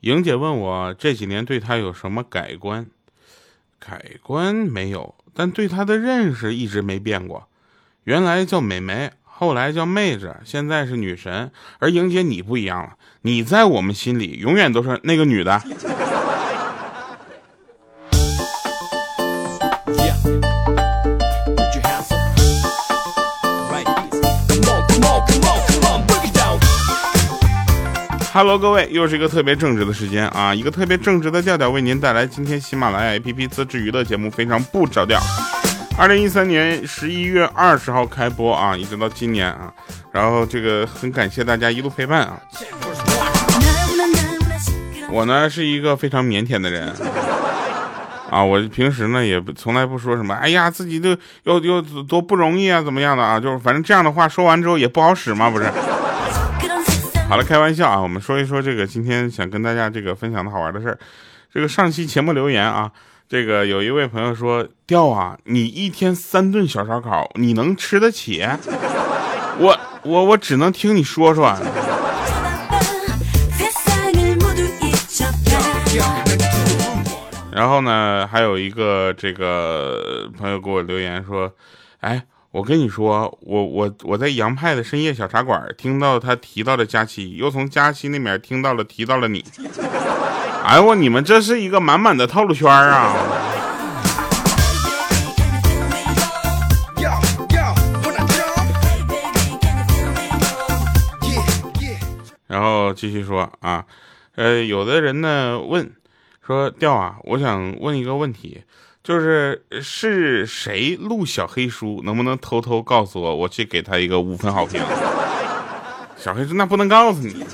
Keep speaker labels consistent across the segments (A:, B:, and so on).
A: 莹姐问我这几年对她有什么改观？改观没有，但对她的认识一直没变过。原来叫美眉，后来叫妹子，现在是女神。而莹姐你不一样了，你在我们心里永远都是那个女的。Hello，各位，又是一个特别正直的时间啊！一个特别正直的调调为您带来今天喜马拉雅 APP 自制娱乐节目，非常不着调。二零一三年十一月二十号开播啊，一直到今年啊，然后这个很感谢大家一路陪伴啊。我呢是一个非常腼腆的人啊，我平时呢也从来不说什么，哎呀，自己都又又多不容易啊，怎么样的啊？就是反正这样的话说完之后也不好使嘛，不是？好了，开玩笑啊，我们说一说这个今天想跟大家这个分享的好玩的事儿。这个上期节目留言啊，这个有一位朋友说：“调啊，你一天三顿小烧烤，你能吃得起？” 我我我只能听你说说。然后呢，还有一个这个朋友给我留言说：“哎。”我跟你说，我我我在杨派的深夜小茶馆听到他提到了佳期，又从佳期那边听到了提到了你。哎呦我，你们这是一个满满的套路圈啊！然后继续说啊，呃，有的人呢问说调啊，我想问一个问题。就是是谁录小黑书？能不能偷偷告诉我，我去给他一个五分好评？小黑说那不能告诉你，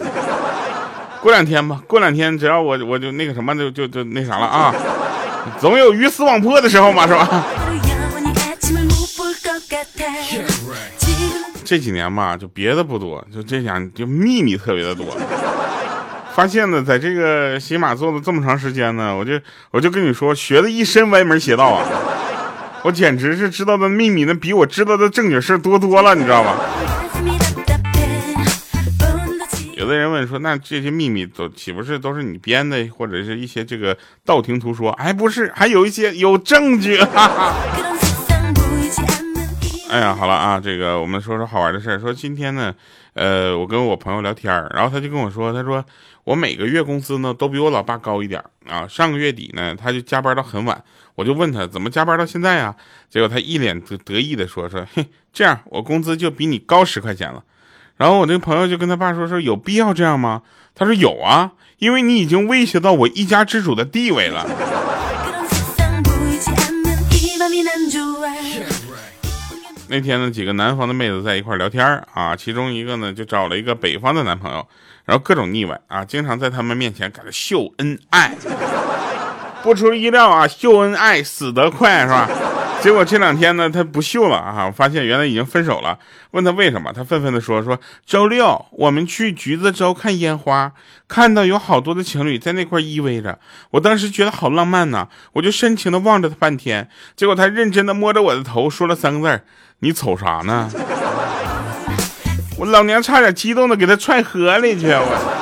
A: 过两天吧，过两天只要我我就那个什么就就就那啥了啊，总有鱼死网破的时候嘛，是吧？这几年吧，就别的不多，就这样就秘密特别的多。发现呢，在这个洗马做了这么长时间呢，我就我就跟你说，学的一身歪门邪道啊！我简直是知道的秘密，那比我知道的正经事多多了，你知道吗？有的人问说，那这些秘密都岂不是都是你编的，或者是一些这个道听途说？哎，不是，还有一些有证据。哈 哈哎呀，好了啊，这个我们说说好玩的事儿。说今天呢，呃，我跟我朋友聊天然后他就跟我说，他说。我每个月工资呢都比我老爸高一点啊！上个月底呢，他就加班到很晚，我就问他怎么加班到现在呀？结果他一脸得得意的说说，嘿，这样我工资就比你高十块钱了。然后我那个朋友就跟他爸说说，有必要这样吗？他说有啊，因为你已经威胁到我一家之主的地位了。那天呢，几个南方的妹子在一块聊天啊，其中一个呢就找了一个北方的男朋友。然后各种腻歪啊，经常在他们面前搁这秀恩爱，不出意料啊，秀恩爱死得快是吧？结果这两天呢，他不秀了啊，我发现原来已经分手了。问他为什么，他愤愤地说：“说周六我们去橘子洲看烟花，看到有好多的情侣在那块依偎着，我当时觉得好浪漫呐，我就深情地望着他半天。结果他认真地摸着我的头，说了三个字你瞅啥呢？”我老娘差点激动的给他踹河里去！我。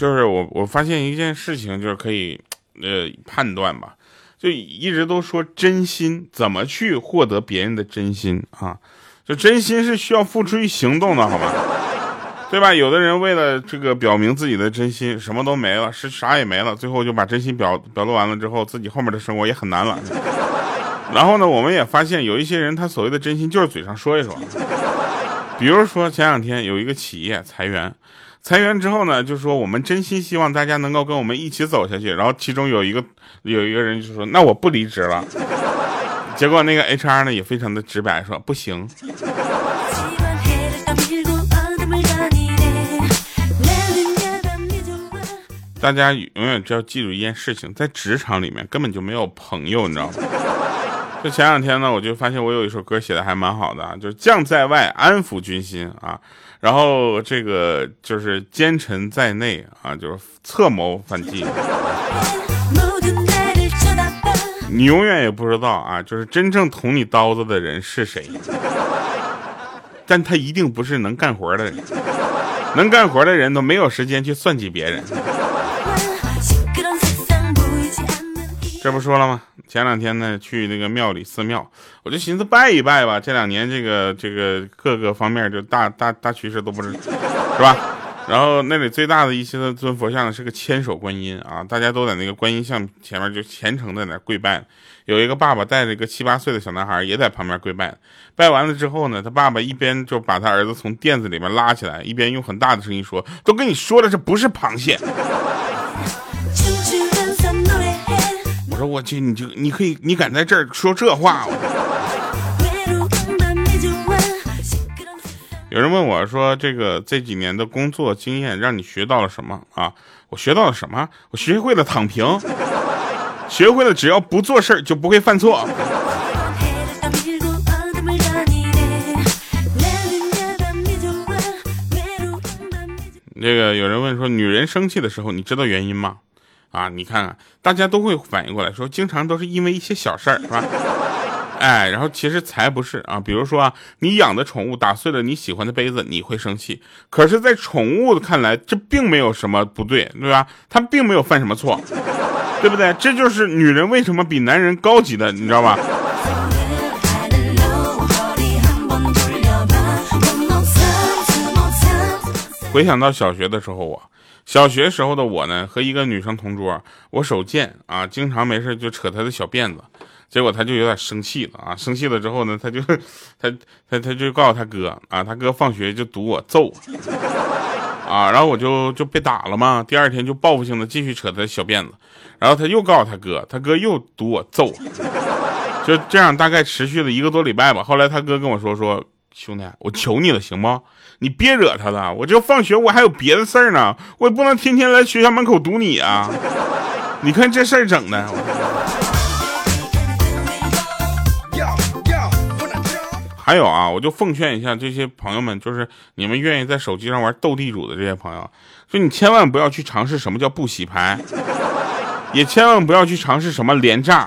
A: 就是我，我发现一件事情，就是可以，呃，判断吧。就一直都说真心，怎么去获得别人的真心啊？就真心是需要付出于行动的，好吗？对吧？有的人为了这个表明自己的真心，什么都没了，是啥也没了，最后就把真心表表露完了之后，自己后面的生活也很难了。然后呢，我们也发现有一些人，他所谓的真心就是嘴上说一说。比如说前两天有一个企业裁员，裁员之后呢，就说我们真心希望大家能够跟我们一起走下去。然后其中有一个有一个人就说：“那我不离职了。” 结果那个 HR 呢也非常的直白说：“不行。”大家永远只要记住一件事情，在职场里面根本就没有朋友，你知道吗？就前两天呢，我就发现我有一首歌写的还蛮好的，就是将在外安抚军心啊，然后这个就是奸臣在内啊，就是策谋反击。你永远也不知道啊，就是真正捅你刀子的人是谁。但他一定不是能干活的人。能干活的人都没有时间去算计别人。这不说了吗？前两天呢，去那个庙里寺庙，我就寻思拜一拜吧。这两年这个这个各个方面就大大大趋势都不是，是吧？然后那里最大的一些尊佛像是个千手观音啊，大家都在那个观音像前面就虔诚在那跪拜。有一个爸爸带着一个七八岁的小男孩也在旁边跪拜。拜完了之后呢，他爸爸一边就把他儿子从垫子里面拉起来，一边用很大的声音说：“都跟你说了，这不是螃蟹。”说我去，你就你可以，你敢在这儿说这话？有人问我说：“这个这几年的工作经验让你学到了什么啊？”我学到了什么？我学会了躺平，学会了只要不做事儿就不会犯错。这个有人问说：“女人生气的时候，你知道原因吗？”啊，你看看，大家都会反应过来，说经常都是因为一些小事儿，是吧？哎，然后其实才不是啊。比如说啊，你养的宠物打碎了你喜欢的杯子，你会生气。可是，在宠物看来，这并没有什么不对，对吧？它并没有犯什么错，对不对？这就是女人为什么比男人高级的，你知道吧？回想到小学的时候，我。小学时候的我呢，和一个女生同桌，我手贱啊，经常没事就扯她的小辫子，结果她就有点生气了啊，生气了之后呢，她就，她她她就告诉她哥啊，她哥放学就堵我揍，啊，然后我就就被打了嘛，第二天就报复性的继续扯她小辫子，然后他又告诉他哥，他哥又堵我揍，就这样大概持续了一个多礼拜吧，后来他哥跟我说说。兄弟，我求你了，行吗？你别惹他了。我这放学我还有别的事儿呢，我也不能天天来学校门口堵你啊。你看这事儿整的。还有啊，我就奉劝一下这些朋友们，就是你们愿意在手机上玩斗地主的这些朋友，就你千万不要去尝试什么叫不洗牌，也千万不要去尝试什么连炸。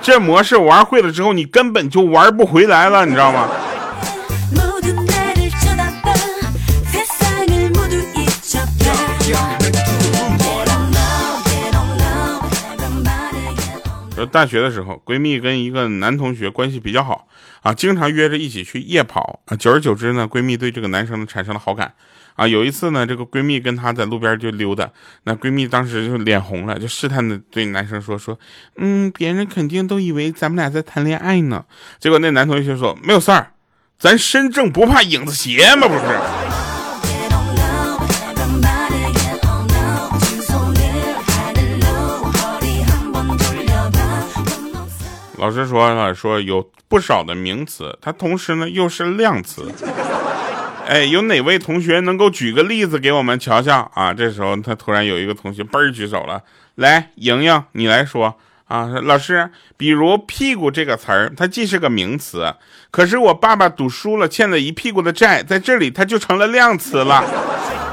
A: 这模式玩会了之后，你根本就玩不回来了，你知道吗？大学的时候，闺蜜跟一个男同学关系比较好啊，经常约着一起去夜跑啊。久而久之呢，闺蜜对这个男生产生了好感啊。有一次呢，这个闺蜜跟他在路边就溜达，那闺蜜当时就脸红了，就试探的对男生说说，嗯，别人肯定都以为咱们俩在谈恋爱呢。结果那男同学说没有事儿，咱身正不怕影子斜嘛，不是。老师说了，说有不少的名词，它同时呢又是量词。哎，有哪位同学能够举个例子给我们瞧瞧啊？这时候他突然有一个同学嘣儿举手了，来，莹莹，你来说啊。老师，比如屁股这个词儿，它既是个名词，可是我爸爸赌输了，欠了一屁股的债，在这里它就成了量词了。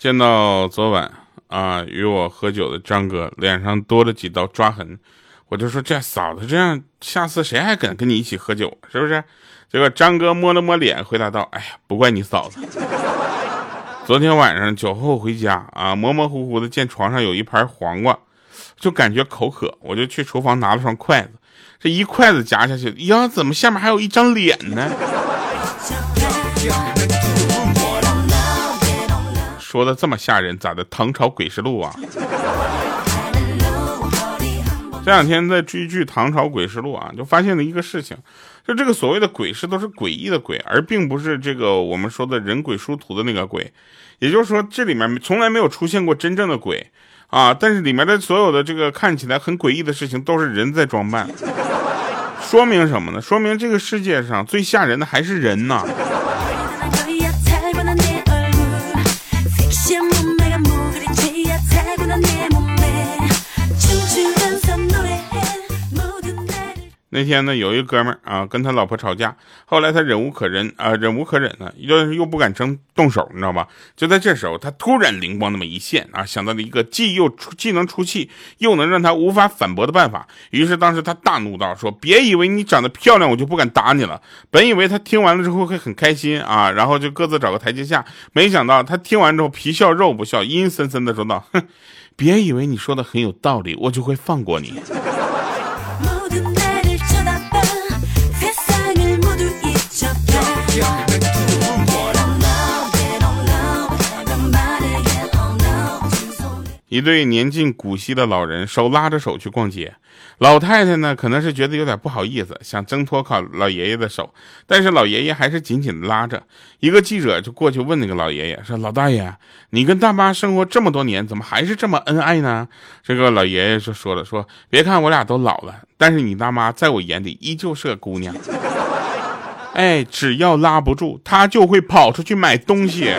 A: 见到昨晚啊与我喝酒的张哥脸上多了几道抓痕，我就说这嫂子这样，下次谁还敢跟你一起喝酒？是不是？结果张哥摸了摸脸，回答道：“哎呀，不怪你嫂子。昨天晚上酒后回家啊，模模糊糊的见床上有一盘黄瓜，就感觉口渴，我就去厨房拿了双筷子，这一筷子夹下去，呀，怎么下面还有一张脸呢？”说的这么吓人，咋的？唐朝诡事录啊！这两天在追剧《唐朝诡事录》啊，就发现了一个事情，就这个所谓的鬼事都是诡异的鬼，而并不是这个我们说的人鬼殊途的那个鬼。也就是说，这里面从来没有出现过真正的鬼啊，但是里面的所有的这个看起来很诡异的事情，都是人在装扮。说明什么呢？说明这个世界上最吓人的还是人呐！那天呢，有一哥们儿啊，跟他老婆吵架，后来他忍无可忍啊，忍无可忍呢，又又不敢真动手，你知道吧？就在这时候，他突然灵光那么一现啊，想到了一个既又出既能出气，又能让他无法反驳的办法。于是当时他大怒道：“说别以为你长得漂亮，我就不敢打你了。”本以为他听完了之后会很开心啊，然后就各自找个台阶下，没想到他听完之后皮笑肉不笑，阴森森的说道：“哼，别以为你说的很有道理，我就会放过你。”一对年近古稀的老人手拉着手去逛街，老太太呢可能是觉得有点不好意思，想挣脱靠老爷爷的手，但是老爷爷还是紧紧的拉着。一个记者就过去问那个老爷爷说：“老大爷，你跟大妈生活这么多年，怎么还是这么恩爱呢？”这个老爷爷就说了：“说别看我俩都老了，但是你大妈在我眼里依旧是个姑娘。哎，只要拉不住，她就会跑出去买东西。”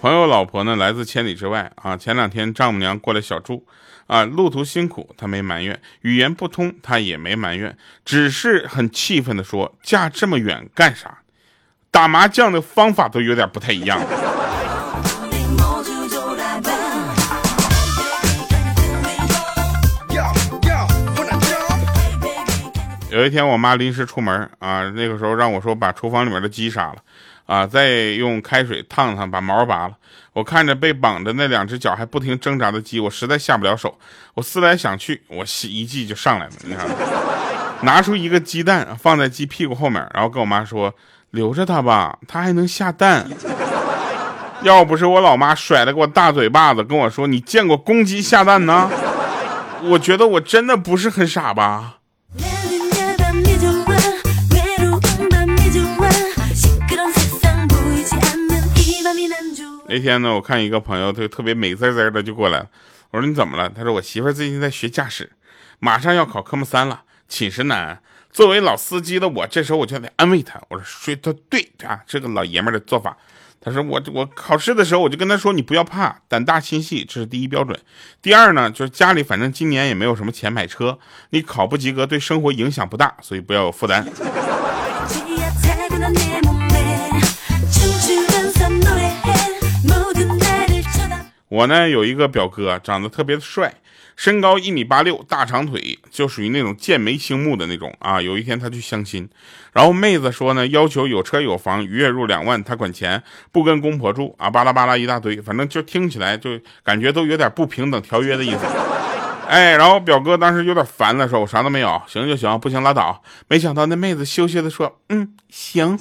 A: 朋友老婆呢来自千里之外啊，前两天丈母娘过来小住啊，路途辛苦，她没埋怨；语言不通，她也没埋怨，只是很气愤的说：“嫁这么远干啥？打麻将的方法都有点不太一样。” 有一天我妈临时出门啊，那个时候让我说把厨房里面的鸡杀了。啊！再用开水烫烫，把毛拔了。我看着被绑着那两只脚还不停挣扎的鸡，我实在下不了手。我思来想去，我一记就上来了。你看，拿出一个鸡蛋放在鸡屁股后面，然后跟我妈说：“留着它吧，它还能下蛋。”要不是我老妈甩了个我大嘴巴子，跟我说：“你见过公鸡下蛋呢？”我觉得我真的不是很傻吧。那天呢，我看一个朋友，他就特别美滋滋的就过来了。我说你怎么了？他说我媳妇最近在学驾驶，马上要考科目三了，寝食难。作为老司机的我，这时候我就得安慰他。我说说的对啊，这个老爷们的做法。他说我我考试的时候，我就跟他说你不要怕，胆大心细，这是第一标准。第二呢，就是家里反正今年也没有什么钱买车，你考不及格对生活影响不大，所以不要有负担。我呢有一个表哥，长得特别的帅，身高一米八六，大长腿，就属于那种剑眉星目的那种啊。有一天他去相亲，然后妹子说呢，要求有车有房，月入两万，他管钱，不跟公婆住啊，巴拉巴拉一大堆，反正就听起来就感觉都有点不平等条约的意思。哎，然后表哥当时有点烦了，说我啥都没有，行就行，不行拉倒。没想到那妹子羞羞的说，嗯，行。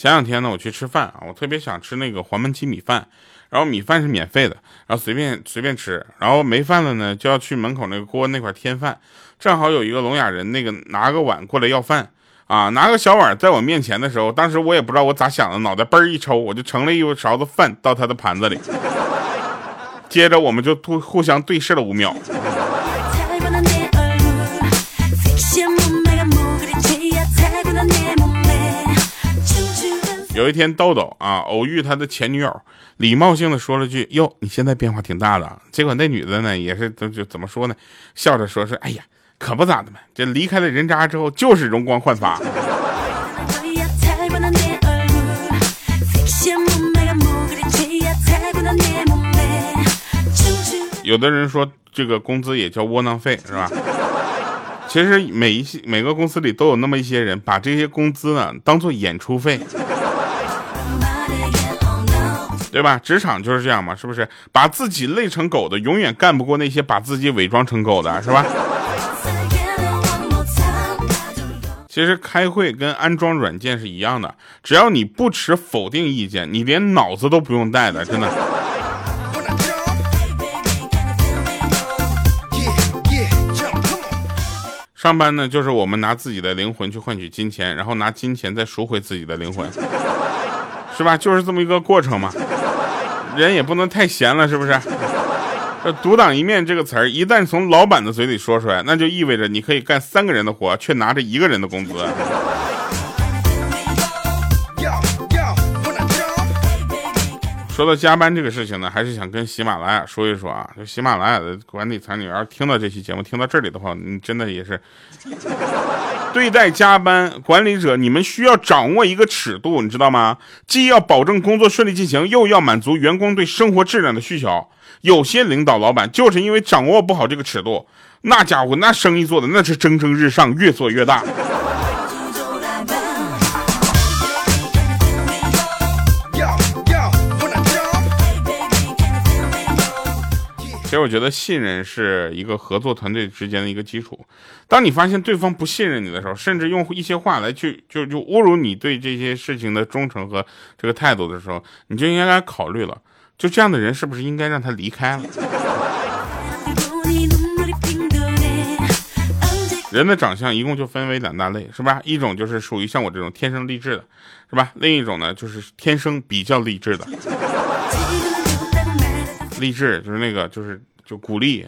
A: 前两天呢，我去吃饭啊，我特别想吃那个黄焖鸡米饭，然后米饭是免费的，然后随便随便吃，然后没饭了呢，就要去门口那个锅那块添饭，正好有一个聋哑人，那个拿个碗过来要饭啊，拿个小碗在我面前的时候，当时我也不知道我咋想的，脑袋嘣一抽，我就盛了一勺子饭到他的盘子里，接着我们就互互相对视了五秒。有一天，豆豆啊偶遇他的前女友，礼貌性的说了句：“哟，你现在变化挺大的。”结果那女的呢，也是就就怎么说呢，笑着说：“是哎呀，可不咋的嘛，这离开了人渣之后就是容光焕发。”有的人说这个工资也叫窝囊废，是吧？其实每一些每个公司里都有那么一些人，把这些工资呢当做演出费。对吧？职场就是这样嘛，是不是？把自己累成狗的，永远干不过那些把自己伪装成狗的，是吧？其实开会跟安装软件是一样的，只要你不持否定意见，你连脑子都不用带的，真的。上班呢，就是我们拿自己的灵魂去换取金钱，然后拿金钱再赎回自己的灵魂，是吧？就是这么一个过程嘛。人也不能太闲了，是不是？这“独当一面”这个词儿一旦从老板的嘴里说出来，那就意味着你可以干三个人的活，却拿着一个人的工资。说到加班这个事情呢，还是想跟喜马拉雅说一说啊。就喜马拉雅的管理层，你要是听到这期节目，听到这里的话，你真的也是 对待加班管理者，你们需要掌握一个尺度，你知道吗？既要保证工作顺利进行，又要满足员工对生活质量的需求。有些领导老板就是因为掌握不好这个尺度，那家伙那生意做的那是蒸蒸日上，越做越大。其实我觉得信任是一个合作团队之间的一个基础。当你发现对方不信任你的时候，甚至用一些话来去就就侮辱你对这些事情的忠诚和这个态度的时候，你就应该考虑了，就这样的人是不是应该让他离开了？人的长相一共就分为两大类，是吧？一种就是属于像我这种天生丽质的，是吧？另一种呢就是天生比较励志的。励志就是那个，就是就鼓励。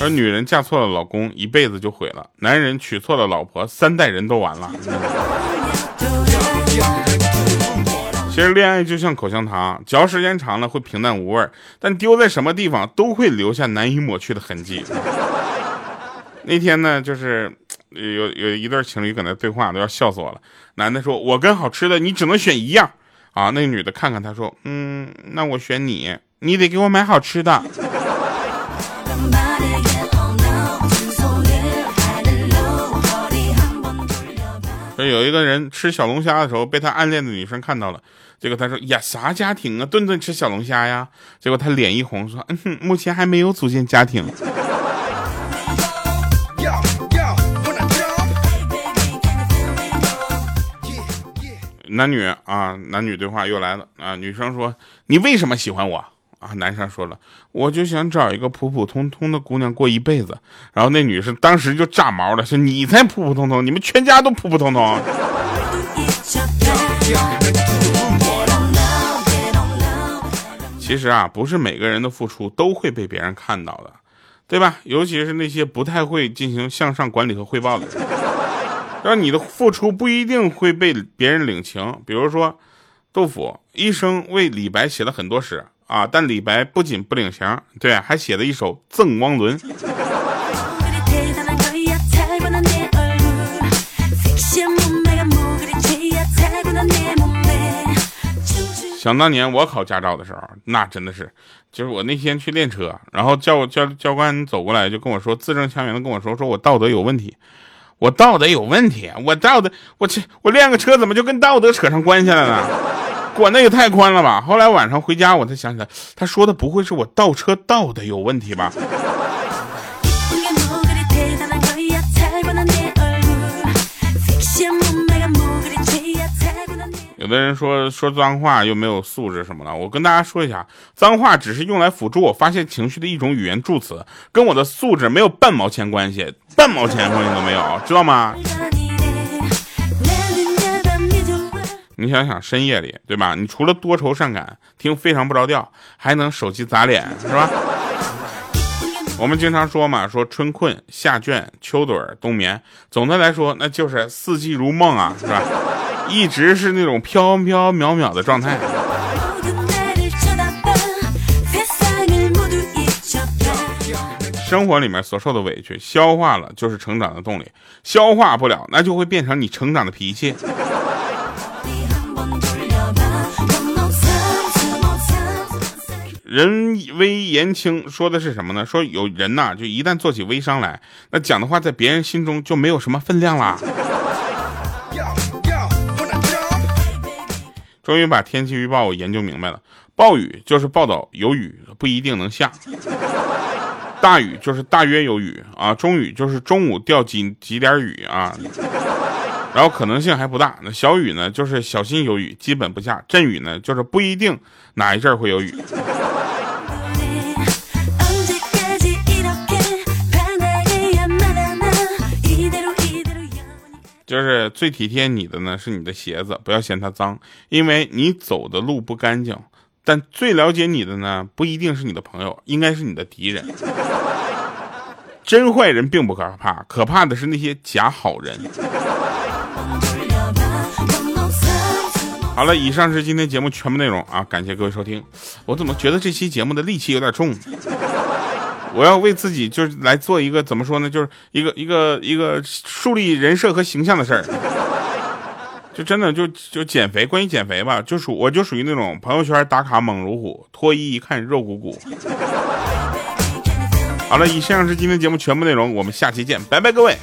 A: 而女人嫁错了老公，一辈子就毁了；男人娶错了老婆，三代人都完了。其实恋爱就像口香糖，嚼时间长了会平淡无味，但丢在什么地方都会留下难以抹去的痕迹。那天呢，就是有有一对情侣搁那对话，都要笑死我了。男的说：“我跟好吃的，你只能选一样。”啊，那个女的看看他说，嗯，那我选你，你得给我买好吃的。说有一个人吃小龙虾的时候，被他暗恋的女生看到了，结果他说呀，啥家庭啊，顿顿吃小龙虾呀？结果他脸一红，说，嗯哼，目前还没有组建家庭。男女啊，男女对话又来了啊！女生说：“你为什么喜欢我？”啊，男生说了：“我就想找一个普普通通的姑娘过一辈子。”然后那女生当时就炸毛了，说：“你才普普通通，你们全家都普普通通。”其实啊，不是每个人的付出都会被别人看到的，对吧？尤其是那些不太会进行向上管理和汇报的人。让你的付出不一定会被别人领情。比如说，杜甫一生为李白写了很多诗啊，但李白不仅不领情，对，还写了一首《赠汪伦》。想当年我考驾照的时候，那真的是，就是我那天去练车，然后教教教官走过来就跟我说，字正腔圆的跟我说，说我道德有问题。我道德有问题，我道德，我去，我练个车怎么就跟道德扯上关系了呢？管的也太宽了吧！后来晚上回家，我才想起来，他说的不会是我倒车倒的有问题吧？有的人说说脏话又没有素质什么的，我跟大家说一下，脏话只是用来辅助我发泄情绪的一种语言助词，跟我的素质没有半毛钱关系，半毛钱关系都没有，知道吗？你想想深夜里，对吧？你除了多愁善感，听非常不着调，还能手机砸脸，是吧？我们经常说嘛，说春困夏倦秋盹冬眠，总的来说那就是四季如梦啊，是吧？一直是那种飘飘渺渺的状态。生活里面所受的委屈，消化了就是成长的动力；消化不了，那就会变成你成长的脾气。人微言轻说的是什么呢？说有人呐，就一旦做起微商来，那讲的话在别人心中就没有什么分量啦。终于把天气预报研究明白了，暴雨就是报道有雨，不一定能下；大雨就是大约有雨啊，中雨就是中午掉几几点雨啊，然后可能性还不大。那小雨呢，就是小心有雨，基本不下；阵雨呢，就是不一定哪一阵会有雨。就是最体贴你的呢是你的鞋子，不要嫌它脏，因为你走的路不干净。但最了解你的呢，不一定是你的朋友，应该是你的敌人。真坏人并不可怕，可怕的是那些假好人。好了，以上是今天节目全部内容啊！感谢各位收听。我怎么觉得这期节目的戾气有点重？我要为自己就是来做一个怎么说呢？就是一个一个一个树立人设和形象的事儿。就真的就就减肥，关于减肥吧，就属我就属于那种朋友圈打卡猛如虎，脱衣一看肉鼓鼓。好了，以上是今天节目全部内容，我们下期见，拜拜，各位。